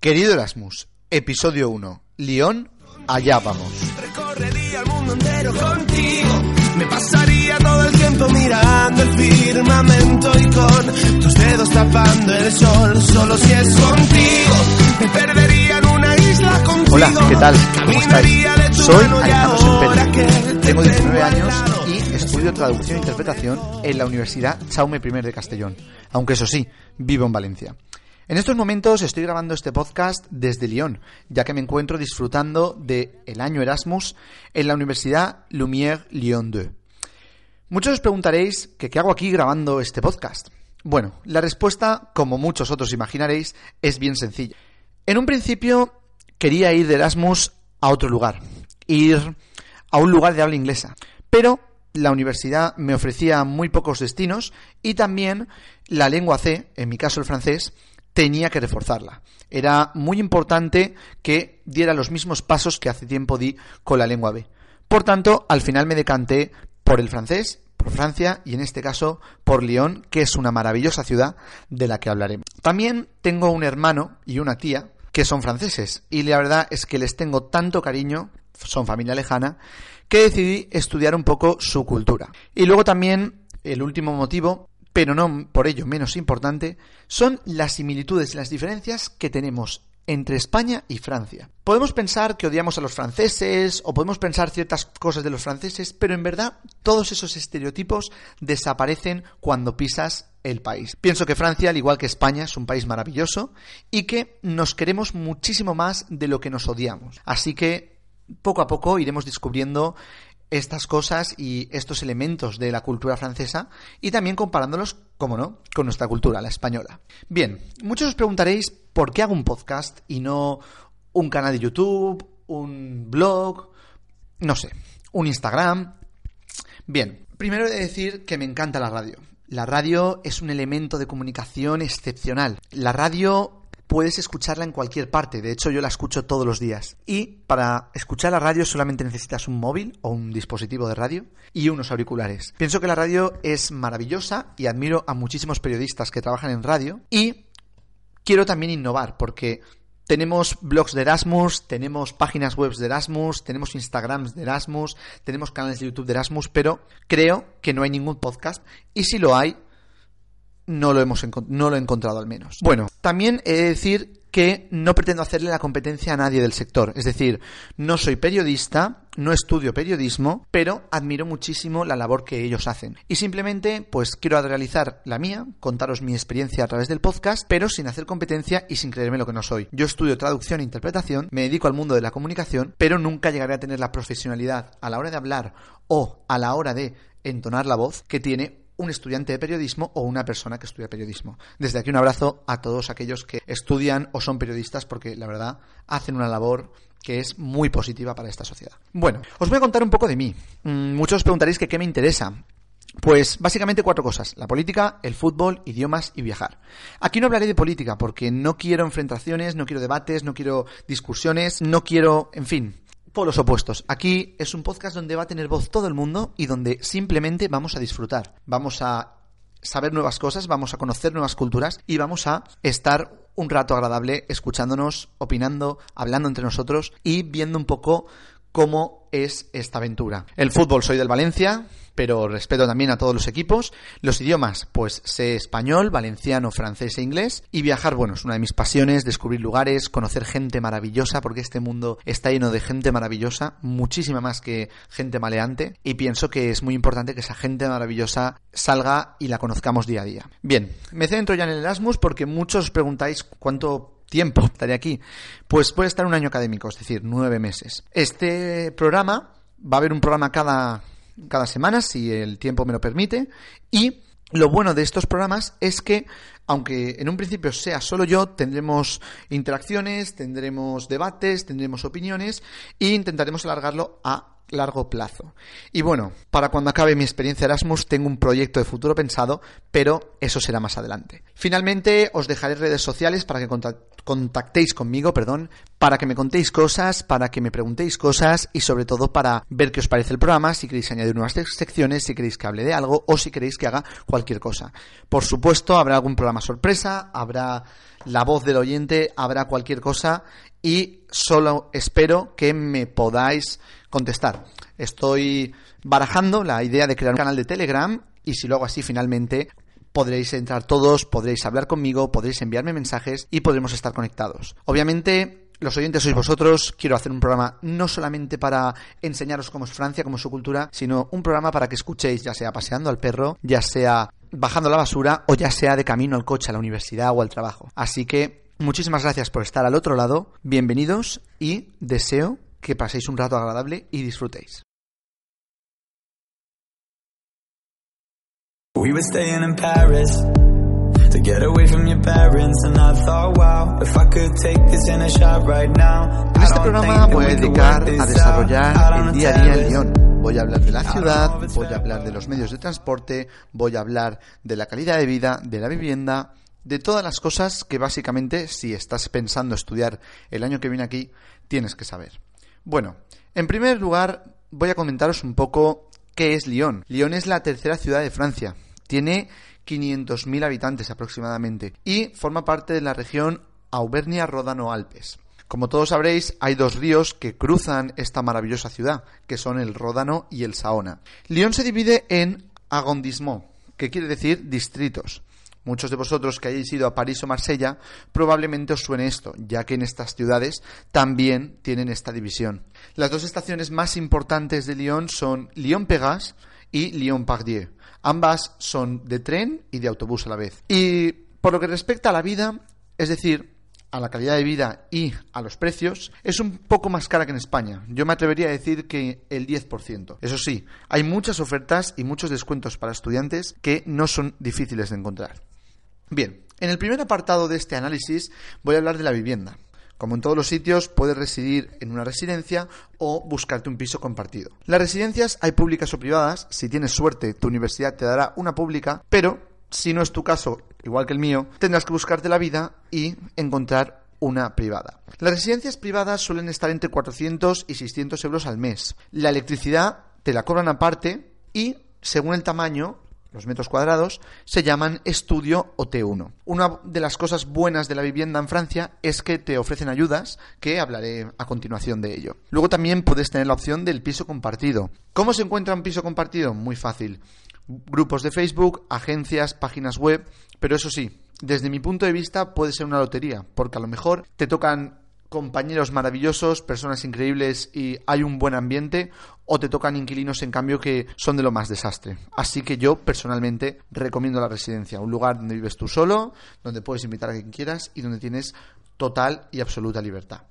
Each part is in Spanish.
Querido Erasmus, episodio 1. León, allá vamos. Recorrería el mundo entero contigo. Me pasaría todo el tiempo mirando el firmamento y con tus dedos tapando el sol. Solo si es contigo. Me perdería en una isla contigo. Hola, ¿qué tal? ¿Cómo estáis? Soy Alejandro Sempere. Tengo 19 tengo al años y estudio traducción e interpretación en la Universidad Jaume I de Castellón. Aunque eso sí, vivo en Valencia. En estos momentos estoy grabando este podcast desde Lyon, ya que me encuentro disfrutando de el año Erasmus en la Universidad Lumière Lyon 2. Muchos os preguntaréis que qué hago aquí grabando este podcast. Bueno, la respuesta, como muchos otros imaginaréis, es bien sencilla. En un principio quería ir de Erasmus a otro lugar, ir a un lugar de habla inglesa, pero la universidad me ofrecía muy pocos destinos y también la lengua C, en mi caso el francés, tenía que reforzarla. Era muy importante que diera los mismos pasos que hace tiempo di con la lengua B. Por tanto, al final me decanté por el francés, por Francia y en este caso por Lyon, que es una maravillosa ciudad de la que hablaremos. También tengo un hermano y una tía que son franceses y la verdad es que les tengo tanto cariño, son familia lejana, que decidí estudiar un poco su cultura. Y luego también el último motivo, pero no por ello menos importante, son las similitudes y las diferencias que tenemos entre España y Francia. Podemos pensar que odiamos a los franceses o podemos pensar ciertas cosas de los franceses, pero en verdad todos esos estereotipos desaparecen cuando pisas el país. Pienso que Francia, al igual que España, es un país maravilloso y que nos queremos muchísimo más de lo que nos odiamos. Así que poco a poco iremos descubriendo estas cosas y estos elementos de la cultura francesa y también comparándolos, como no, con nuestra cultura, la española. Bien, muchos os preguntaréis por qué hago un podcast y no un canal de YouTube, un blog, no sé, un Instagram. Bien, primero he de decir que me encanta la radio. La radio es un elemento de comunicación excepcional. La radio puedes escucharla en cualquier parte, de hecho yo la escucho todos los días. Y para escuchar la radio solamente necesitas un móvil o un dispositivo de radio y unos auriculares. Pienso que la radio es maravillosa y admiro a muchísimos periodistas que trabajan en radio y quiero también innovar porque tenemos blogs de Erasmus, tenemos páginas web de Erasmus, tenemos Instagrams de Erasmus, tenemos canales de YouTube de Erasmus, pero creo que no hay ningún podcast y si lo hay, no lo, hemos no lo he encontrado al menos. Bueno, también he de decir que no pretendo hacerle la competencia a nadie del sector. Es decir, no soy periodista, no estudio periodismo, pero admiro muchísimo la labor que ellos hacen. Y simplemente, pues quiero realizar la mía, contaros mi experiencia a través del podcast, pero sin hacer competencia y sin creerme lo que no soy. Yo estudio traducción e interpretación, me dedico al mundo de la comunicación, pero nunca llegaré a tener la profesionalidad a la hora de hablar o a la hora de entonar la voz que tiene un estudiante de periodismo o una persona que estudia periodismo. Desde aquí un abrazo a todos aquellos que estudian o son periodistas porque la verdad hacen una labor que es muy positiva para esta sociedad. Bueno, os voy a contar un poco de mí. Mm, muchos os preguntaréis que qué me interesa. Pues básicamente cuatro cosas. La política, el fútbol, idiomas y viajar. Aquí no hablaré de política porque no quiero enfrentaciones, no quiero debates, no quiero discusiones, no quiero, en fin, los opuestos. Aquí es un podcast donde va a tener voz todo el mundo y donde simplemente vamos a disfrutar. Vamos a saber nuevas cosas, vamos a conocer nuevas culturas y vamos a estar un rato agradable escuchándonos, opinando, hablando entre nosotros y viendo un poco cómo es esta aventura. El fútbol soy del Valencia, pero respeto también a todos los equipos. Los idiomas, pues sé español, valenciano, francés e inglés. Y viajar, bueno, es una de mis pasiones, descubrir lugares, conocer gente maravillosa, porque este mundo está lleno de gente maravillosa, muchísima más que gente maleante. Y pienso que es muy importante que esa gente maravillosa salga y la conozcamos día a día. Bien, me centro ya en el Erasmus porque muchos os preguntáis cuánto tiempo estaré aquí. Pues puede estar un año académico, es decir, nueve meses. Este programa va a haber un programa cada cada semana, si el tiempo me lo permite, y Lo bueno de estos programas es que, aunque en un principio sea solo yo, tendremos interacciones, tendremos debates, tendremos opiniones e intentaremos alargarlo a largo plazo. Y bueno, para cuando acabe mi experiencia Erasmus tengo un proyecto de futuro pensado, pero eso será más adelante. Finalmente os dejaré redes sociales para que contactéis conmigo, perdón, para que me contéis cosas, para que me preguntéis cosas y sobre todo para ver qué os parece el programa, si queréis añadir nuevas secciones, si queréis que hable de algo o si queréis que haga cualquier cosa. Por supuesto, habrá algún programa sorpresa, habrá la voz del oyente, habrá cualquier cosa y solo espero que me podáis contestar. Estoy barajando la idea de crear un canal de Telegram y si lo hago así finalmente podréis entrar todos, podréis hablar conmigo, podréis enviarme mensajes y podremos estar conectados. Obviamente los oyentes sois vosotros, quiero hacer un programa no solamente para enseñaros cómo es Francia, cómo es su cultura, sino un programa para que escuchéis, ya sea paseando al perro, ya sea bajando la basura o ya sea de camino al coche, a la universidad o al trabajo. Así que muchísimas gracias por estar al otro lado, bienvenidos y deseo que paséis un rato agradable y disfrutéis. En este programa voy a dedicar a desarrollar el día a día en Lyon. Voy a hablar de la ciudad, voy a hablar de los medios de transporte, voy a hablar de la calidad de vida, de la vivienda, de todas las cosas que básicamente si estás pensando estudiar el año que viene aquí, tienes que saber. Bueno, en primer lugar voy a comentaros un poco qué es Lyon. Lyon es la tercera ciudad de Francia. Tiene 500.000 habitantes aproximadamente y forma parte de la región Auvernia-Ródano-Alpes. Como todos sabréis, hay dos ríos que cruzan esta maravillosa ciudad, que son el Ródano y el Saona. Lyon se divide en arrondissements, que quiere decir distritos. Muchos de vosotros que hayáis ido a París o Marsella probablemente os suene esto, ya que en estas ciudades también tienen esta división. Las dos estaciones más importantes de Lyon son Lyon-Pégas y Lyon-Pardieu. Ambas son de tren y de autobús a la vez. Y por lo que respecta a la vida, es decir, a la calidad de vida y a los precios, es un poco más cara que en España. Yo me atrevería a decir que el 10%. Eso sí, hay muchas ofertas y muchos descuentos para estudiantes que no son difíciles de encontrar. Bien, en el primer apartado de este análisis voy a hablar de la vivienda. Como en todos los sitios, puedes residir en una residencia o buscarte un piso compartido. Las residencias hay públicas o privadas. Si tienes suerte, tu universidad te dará una pública, pero si no es tu caso, igual que el mío, tendrás que buscarte la vida y encontrar una privada. Las residencias privadas suelen estar entre 400 y 600 euros al mes. La electricidad te la cobran aparte y, según el tamaño, los metros cuadrados, se llaman estudio o T1. Una de las cosas buenas de la vivienda en Francia es que te ofrecen ayudas, que hablaré a continuación de ello. Luego también puedes tener la opción del piso compartido. ¿Cómo se encuentra un piso compartido? Muy fácil. Grupos de Facebook, agencias, páginas web, pero eso sí, desde mi punto de vista puede ser una lotería, porque a lo mejor te tocan compañeros maravillosos, personas increíbles y hay un buen ambiente, o te tocan inquilinos en cambio que son de lo más desastre. Así que yo personalmente recomiendo la residencia, un lugar donde vives tú solo, donde puedes invitar a quien quieras y donde tienes total y absoluta libertad.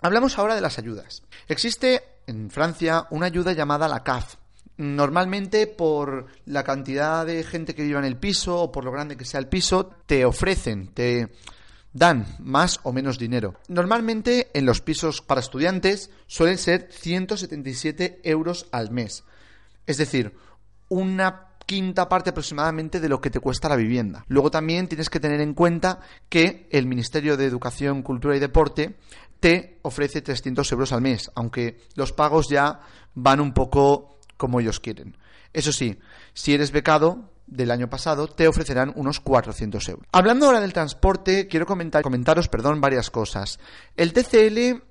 Hablamos ahora de las ayudas. Existe en Francia una ayuda llamada la CAF. Normalmente por la cantidad de gente que vive en el piso o por lo grande que sea el piso, te ofrecen, te dan más o menos dinero. Normalmente en los pisos para estudiantes suelen ser 177 euros al mes. Es decir, una quinta parte aproximadamente de lo que te cuesta la vivienda. Luego también tienes que tener en cuenta que el Ministerio de Educación, Cultura y Deporte te ofrece 300 euros al mes, aunque los pagos ya van un poco como ellos quieren. Eso sí, si eres becado, del año pasado, te ofrecerán unos 400 euros. Hablando ahora del transporte, quiero comentar, comentaros perdón, varias cosas. El TCL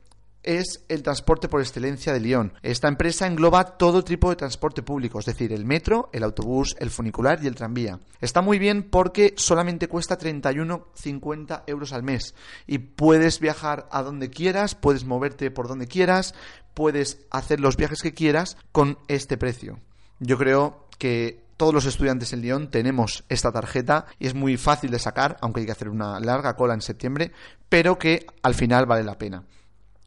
es el transporte por excelencia de Lyon. Esta empresa engloba todo tipo de transporte público, es decir, el metro, el autobús, el funicular y el tranvía. Está muy bien porque solamente cuesta 31,50 euros al mes y puedes viajar a donde quieras, puedes moverte por donde quieras, puedes hacer los viajes que quieras con este precio. Yo creo que todos los estudiantes en Lyon tenemos esta tarjeta y es muy fácil de sacar, aunque hay que hacer una larga cola en septiembre, pero que al final vale la pena.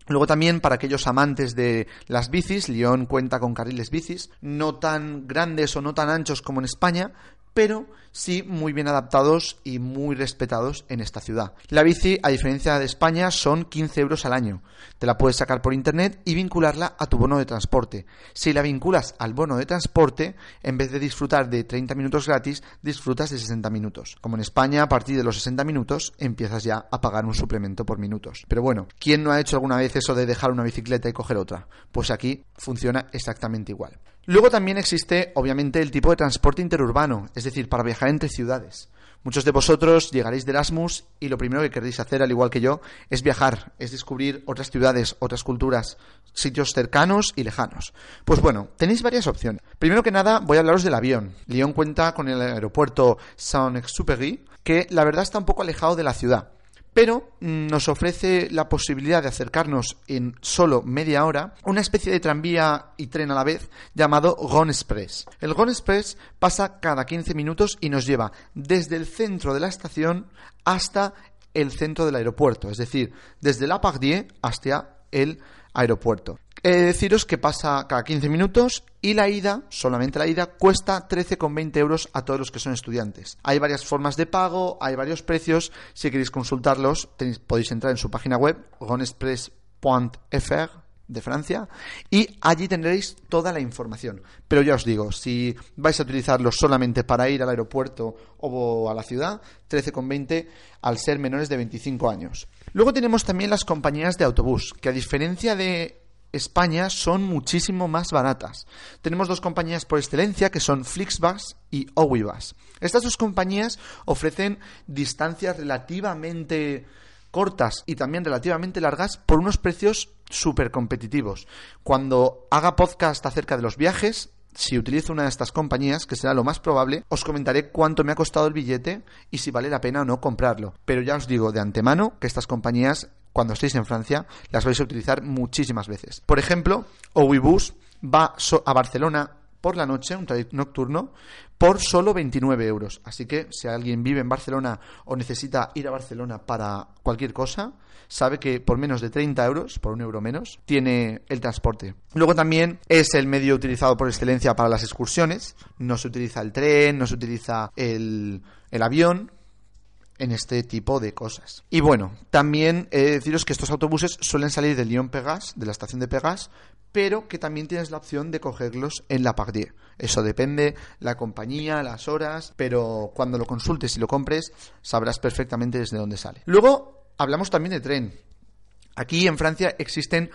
Luego también para aquellos amantes de las bicis, Lyon cuenta con carriles bicis, no tan grandes o no tan anchos como en España, pero sí muy bien adaptados y muy respetados en esta ciudad. La bici, a diferencia de España, son 15 euros al año. Te la puedes sacar por internet y vincularla a tu bono de transporte. Si la vinculas al bono de transporte, en vez de disfrutar de 30 minutos gratis, disfrutas de 60 minutos. Como en España, a partir de los 60 minutos empiezas ya a pagar un suplemento por minutos. Pero bueno, ¿quién no ha hecho alguna vez eso de dejar una bicicleta y coger otra? Pues aquí funciona exactamente igual. Luego también existe, obviamente, el tipo de transporte interurbano, es decir, para viajar entre ciudades. Muchos de vosotros llegaréis de Erasmus y lo primero que queréis hacer, al igual que yo, es viajar, es descubrir otras ciudades, otras culturas, sitios cercanos y lejanos. Pues bueno, tenéis varias opciones. Primero que nada, voy a hablaros del avión. Lyon cuenta con el aeropuerto Saint-Exupéry, que la verdad está un poco alejado de la ciudad pero nos ofrece la posibilidad de acercarnos en solo media hora una especie de tranvía y tren a la vez llamado Gon Express. El Gon Express pasa cada 15 minutos y nos lleva desde el centro de la estación hasta el centro del aeropuerto, es decir, desde La Pardier hasta el aeropuerto. He de deciros que pasa cada 15 minutos y la ida, solamente la ida, cuesta 13,20 euros a todos los que son estudiantes. Hay varias formas de pago, hay varios precios. Si queréis consultarlos, podéis entrar en su página web, gonexpress.fr de Francia y allí tendréis toda la información. Pero ya os digo, si vais a utilizarlo solamente para ir al aeropuerto o a la ciudad, 13,20 al ser menores de 25 años. Luego tenemos también las compañías de autobús, que a diferencia de España son muchísimo más baratas. Tenemos dos compañías por excelencia que son Flixbus y Owibus. Estas dos compañías ofrecen distancias relativamente cortas y también relativamente largas por unos precios súper competitivos. Cuando haga podcast acerca de los viajes, si utilizo una de estas compañías, que será lo más probable, os comentaré cuánto me ha costado el billete y si vale la pena o no comprarlo. Pero ya os digo de antemano que estas compañías cuando estéis en Francia, las vais a utilizar muchísimas veces. Por ejemplo, Ouibus va a Barcelona por la noche, un trayecto nocturno, por solo 29 euros. Así que si alguien vive en Barcelona o necesita ir a Barcelona para cualquier cosa, sabe que por menos de 30 euros, por un euro menos, tiene el transporte. Luego también es el medio utilizado por excelencia para las excursiones. No se utiliza el tren, no se utiliza el, el avión, en este tipo de cosas. Y bueno, también he de deciros que estos autobuses suelen salir de Lyon Pegas, de la estación de Pegas, pero que también tienes la opción de cogerlos en la Pardier. Eso depende la compañía, las horas, pero cuando lo consultes y lo compres sabrás perfectamente desde dónde sale. Luego hablamos también de tren. Aquí en Francia existen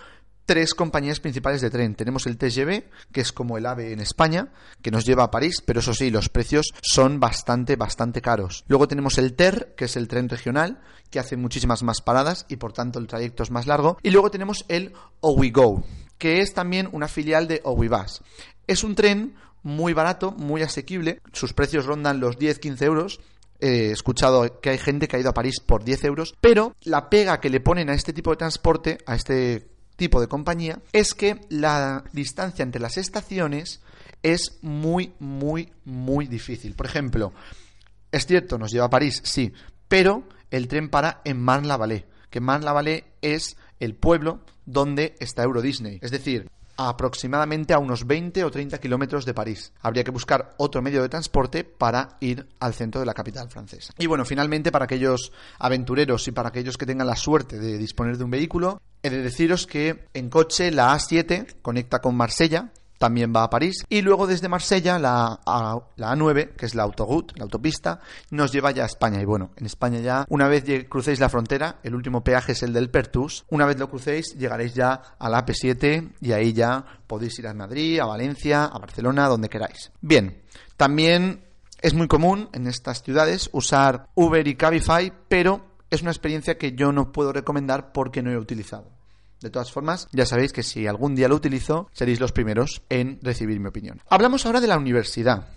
tres compañías principales de tren. Tenemos el TGV, que es como el AVE en España, que nos lleva a París, pero eso sí, los precios son bastante, bastante caros. Luego tenemos el TER, que es el tren regional, que hace muchísimas más paradas y por tanto el trayecto es más largo. Y luego tenemos el OwiGo, que es también una filial de OwiBus. Es un tren muy barato, muy asequible, sus precios rondan los 10-15 euros, he escuchado que hay gente que ha ido a París por 10 euros, pero la pega que le ponen a este tipo de transporte, a este tipo de compañía, es que la distancia entre las estaciones es muy, muy, muy difícil. Por ejemplo, es cierto, nos lleva a París, sí, pero el tren para en Marne-la-Vallée, que Marne-la-Vallée es el pueblo donde está Euro Disney. Es decir, aproximadamente a unos 20 o 30 kilómetros de París. Habría que buscar otro medio de transporte para ir al centro de la capital francesa. Y bueno, finalmente, para aquellos aventureros y para aquellos que tengan la suerte de disponer de un vehículo, he de deciros que en coche la A7 conecta con Marsella, también va a París. Y luego desde Marsella, la, a, la A9, que es la autoroute, la autopista, nos lleva ya a España. Y bueno, en España ya, una vez crucéis la frontera, el último peaje es el del Pertus. Una vez lo crucéis, llegaréis ya a la AP7 y ahí ya podéis ir a Madrid, a Valencia, a Barcelona, donde queráis. Bien, también es muy común en estas ciudades usar Uber y Cabify, pero es una experiencia que yo no puedo recomendar porque no he utilizado. De todas formas, ya sabéis que si algún día lo utilizo, seréis los primeros en recibir mi opinión. Hablamos ahora de la universidad.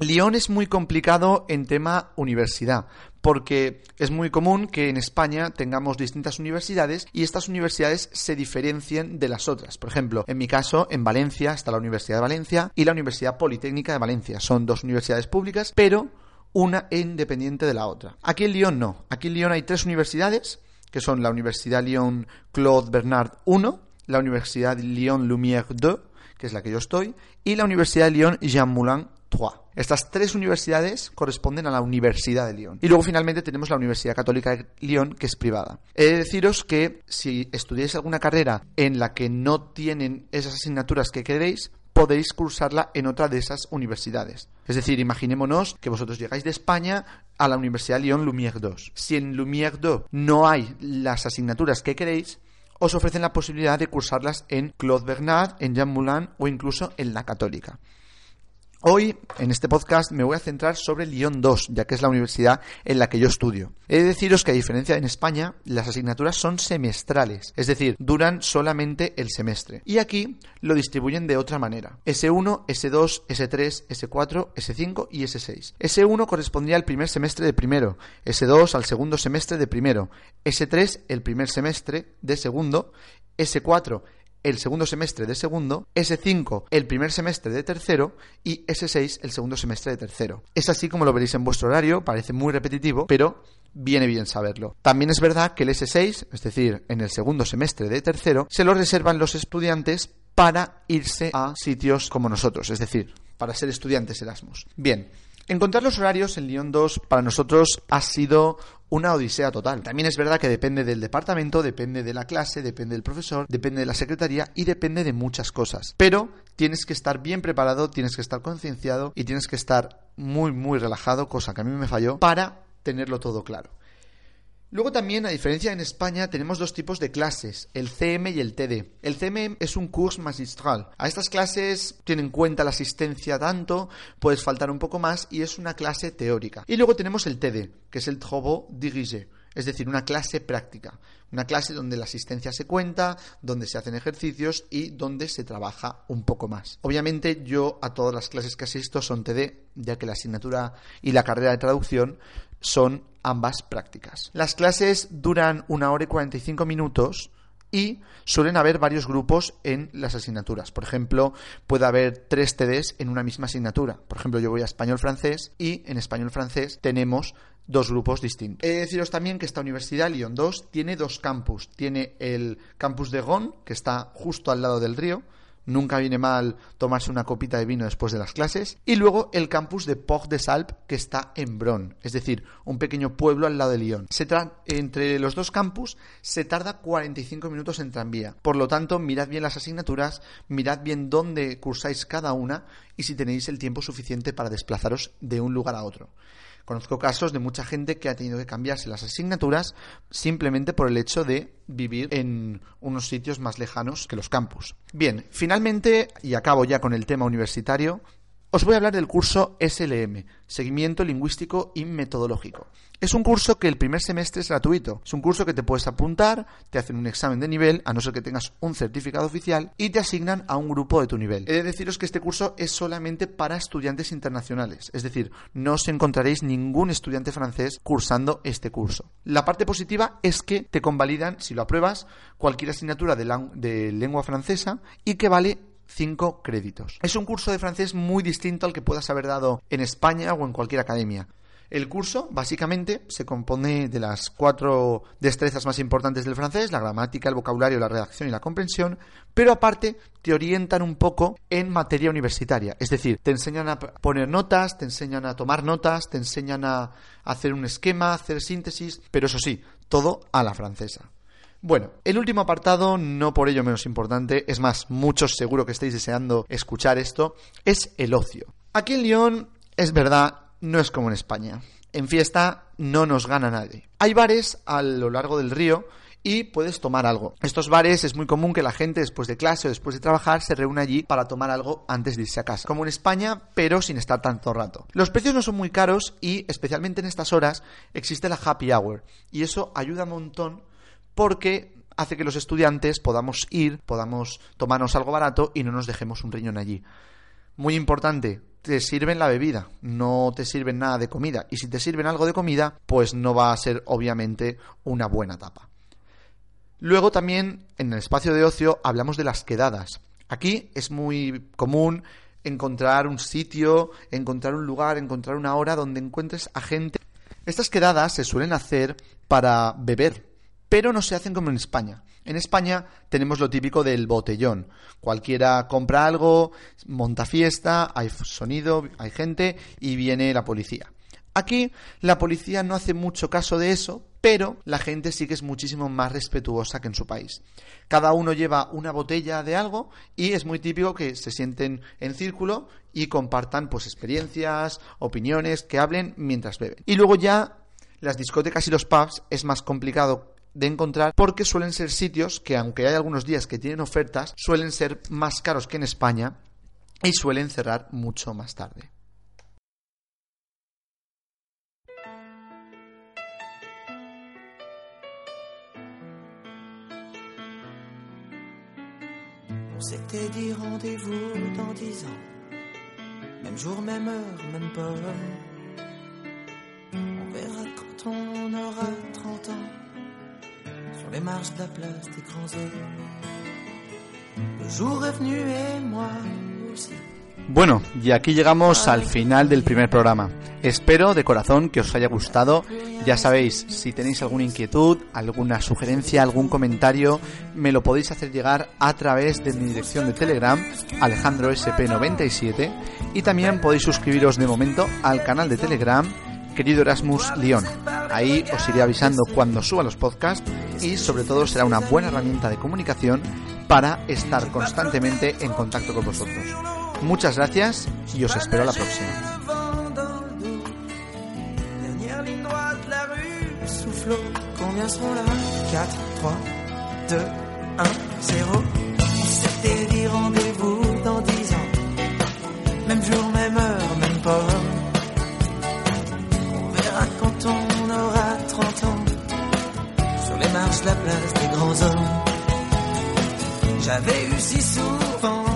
Lyon es muy complicado en tema universidad, porque es muy común que en España tengamos distintas universidades y estas universidades se diferencien de las otras. Por ejemplo, en mi caso, en Valencia está la Universidad de Valencia y la Universidad Politécnica de Valencia. Son dos universidades públicas, pero una independiente de la otra. Aquí en Lyon no. Aquí en Lyon hay tres universidades que son la Universidad Lyon Claude Bernard I, la Universidad Lyon Lumière II, que es la que yo estoy, y la Universidad Lyon Jean Moulin III. Estas tres universidades corresponden a la Universidad de Lyon. Y luego finalmente tenemos la Universidad Católica de Lyon, que es privada. He de deciros que si estudiáis alguna carrera en la que no tienen esas asignaturas que queréis, podéis cursarla en otra de esas universidades. Es decir, imaginémonos que vosotros llegáis de España a la Universidad Lyon Lumière II. Si en Lumière II no hay las asignaturas que queréis, os ofrecen la posibilidad de cursarlas en Claude Bernard, en Jean Moulin o incluso en la Católica. Hoy, en este podcast, me voy a centrar sobre Lyon 2, ya que es la universidad en la que yo estudio. He de deciros que, a diferencia de en España, las asignaturas son semestrales, es decir, duran solamente el semestre. Y aquí lo distribuyen de otra manera. S1, S2, S3, S4, S5 y S6. S1 correspondría al primer semestre de primero, S2 al segundo semestre de primero, S3 el primer semestre de segundo, S4 el segundo semestre de segundo, S5 el primer semestre de tercero y S6 el segundo semestre de tercero. Es así como lo veréis en vuestro horario, parece muy repetitivo, pero viene bien saberlo. También es verdad que el S6, es decir, en el segundo semestre de tercero, se lo reservan los estudiantes para irse a sitios como nosotros, es decir, para ser estudiantes Erasmus. Bien, Encontrar los horarios en Lyon 2 para nosotros ha sido una odisea total. También es verdad que depende del departamento, depende de la clase, depende del profesor, depende de la secretaría y depende de muchas cosas. Pero tienes que estar bien preparado, tienes que estar concienciado y tienes que estar muy, muy relajado, cosa que a mí me falló, para tenerlo todo claro. Luego también, a diferencia en España, tenemos dos tipos de clases, el CM y el TD. El CM es un curso magistral. A estas clases tienen en cuenta la asistencia tanto, puedes faltar un poco más y es una clase teórica. Y luego tenemos el TD, que es el Travaux dirigé, es decir, una clase práctica. Una clase donde la asistencia se cuenta, donde se hacen ejercicios y donde se trabaja un poco más. Obviamente yo a todas las clases que asisto son TD, ya que la asignatura y la carrera de traducción son ambas prácticas. Las clases duran una hora y 45 minutos y suelen haber varios grupos en las asignaturas. Por ejemplo, puede haber tres TDs en una misma asignatura. Por ejemplo, yo voy a español-francés y en español-francés tenemos dos grupos distintos. He de deciros también que esta universidad, Lyon 2, tiene dos campus. Tiene el campus de Gon, que está justo al lado del río, nunca viene mal tomarse una copita de vino después de las clases. Y luego el campus de Port de Salp, que está en Bron, es decir, un pequeño pueblo al lado de Lyon. Se entre los dos campus se tarda 45 minutos en tranvía. Por lo tanto, mirad bien las asignaturas, mirad bien dónde cursáis cada una y si tenéis el tiempo suficiente para desplazaros de un lugar a otro. Conozco casos de mucha gente que ha tenido que cambiarse las asignaturas simplemente por el hecho de vivir en unos sitios más lejanos que los campus. Bien, finalmente, y acabo ya con el tema universitario, os voy a hablar del curso SLM, Seguimiento Lingüístico y Metodológico. Es un curso que el primer semestre es gratuito. Es un curso que te puedes apuntar, te hacen un examen de nivel, a no ser que tengas un certificado oficial, y te asignan a un grupo de tu nivel. He de deciros que este curso es solamente para estudiantes internacionales, es decir, no os encontraréis ningún estudiante francés cursando este curso. La parte positiva es que te convalidan, si lo apruebas, cualquier asignatura de, de lengua francesa y que vale 5 créditos. Es un curso de francés muy distinto al que puedas haber dado en España o en cualquier academia. El curso, básicamente, se compone de las cuatro destrezas más importantes del francés, la gramática, el vocabulario, la redacción y la comprensión, pero aparte te orientan un poco en materia universitaria. Es decir, te enseñan a poner notas, te enseñan a tomar notas, te enseñan a hacer un esquema, hacer síntesis, pero eso sí, todo a la francesa. Bueno, el último apartado, no por ello menos importante, es más, muchos seguro que estáis deseando escuchar esto, es el ocio. Aquí en Lyon, es verdad, no es como en España. En fiesta no nos gana nadie. Hay bares a lo largo del río y puedes tomar algo. Estos bares es muy común que la gente después de clase o después de trabajar se reúna allí para tomar algo antes de irse a casa. Como en España, pero sin estar tanto rato. Los precios no son muy caros y especialmente en estas horas existe la happy hour y eso ayuda un montón porque hace que los estudiantes podamos ir, podamos tomarnos algo barato y no nos dejemos un riñón allí. Muy importante, te sirven la bebida, no te sirven nada de comida. Y si te sirven algo de comida, pues no va a ser obviamente una buena tapa. Luego también en el espacio de ocio hablamos de las quedadas. Aquí es muy común encontrar un sitio, encontrar un lugar, encontrar una hora donde encuentres a gente. Estas quedadas se suelen hacer para beber, pero no se hacen como en España. En España tenemos lo típico del botellón. Cualquiera compra algo, monta fiesta, hay sonido, hay gente y viene la policía. Aquí la policía no hace mucho caso de eso, pero la gente sí que es muchísimo más respetuosa que en su país. Cada uno lleva una botella de algo y es muy típico que se sienten en círculo y compartan pues experiencias, opiniones, que hablen mientras beben. Y luego ya las discotecas y los pubs es más complicado de encontrar porque suelen ser sitios que aunque hay algunos días que tienen ofertas, suelen ser más caros que en España y suelen cerrar mucho más tarde. Sur les marches de la place des grands hommes. Le jour est venu et moi aussi. Bueno, y aquí llegamos al final del primer programa. Espero de corazón que os haya gustado. Ya sabéis, si tenéis alguna inquietud, alguna sugerencia, algún comentario, me lo podéis hacer llegar a través de mi dirección de Telegram, AlejandroSP97, y también podéis suscribiros de momento al canal de Telegram, querido Erasmus León. Ahí os iré avisando cuando suba los podcasts y sobre todo será una buena herramienta de comunicación para estar constantemente en contacto con vosotros. Muchas gracias y os espero próxima. Droite, la rue soufflot. Combien seront là 4, 3, 2, 1, 0. On s'était dit rendez-vous dans 10 ans. Même jour, la place des grands hommes. J'avais eu si souvent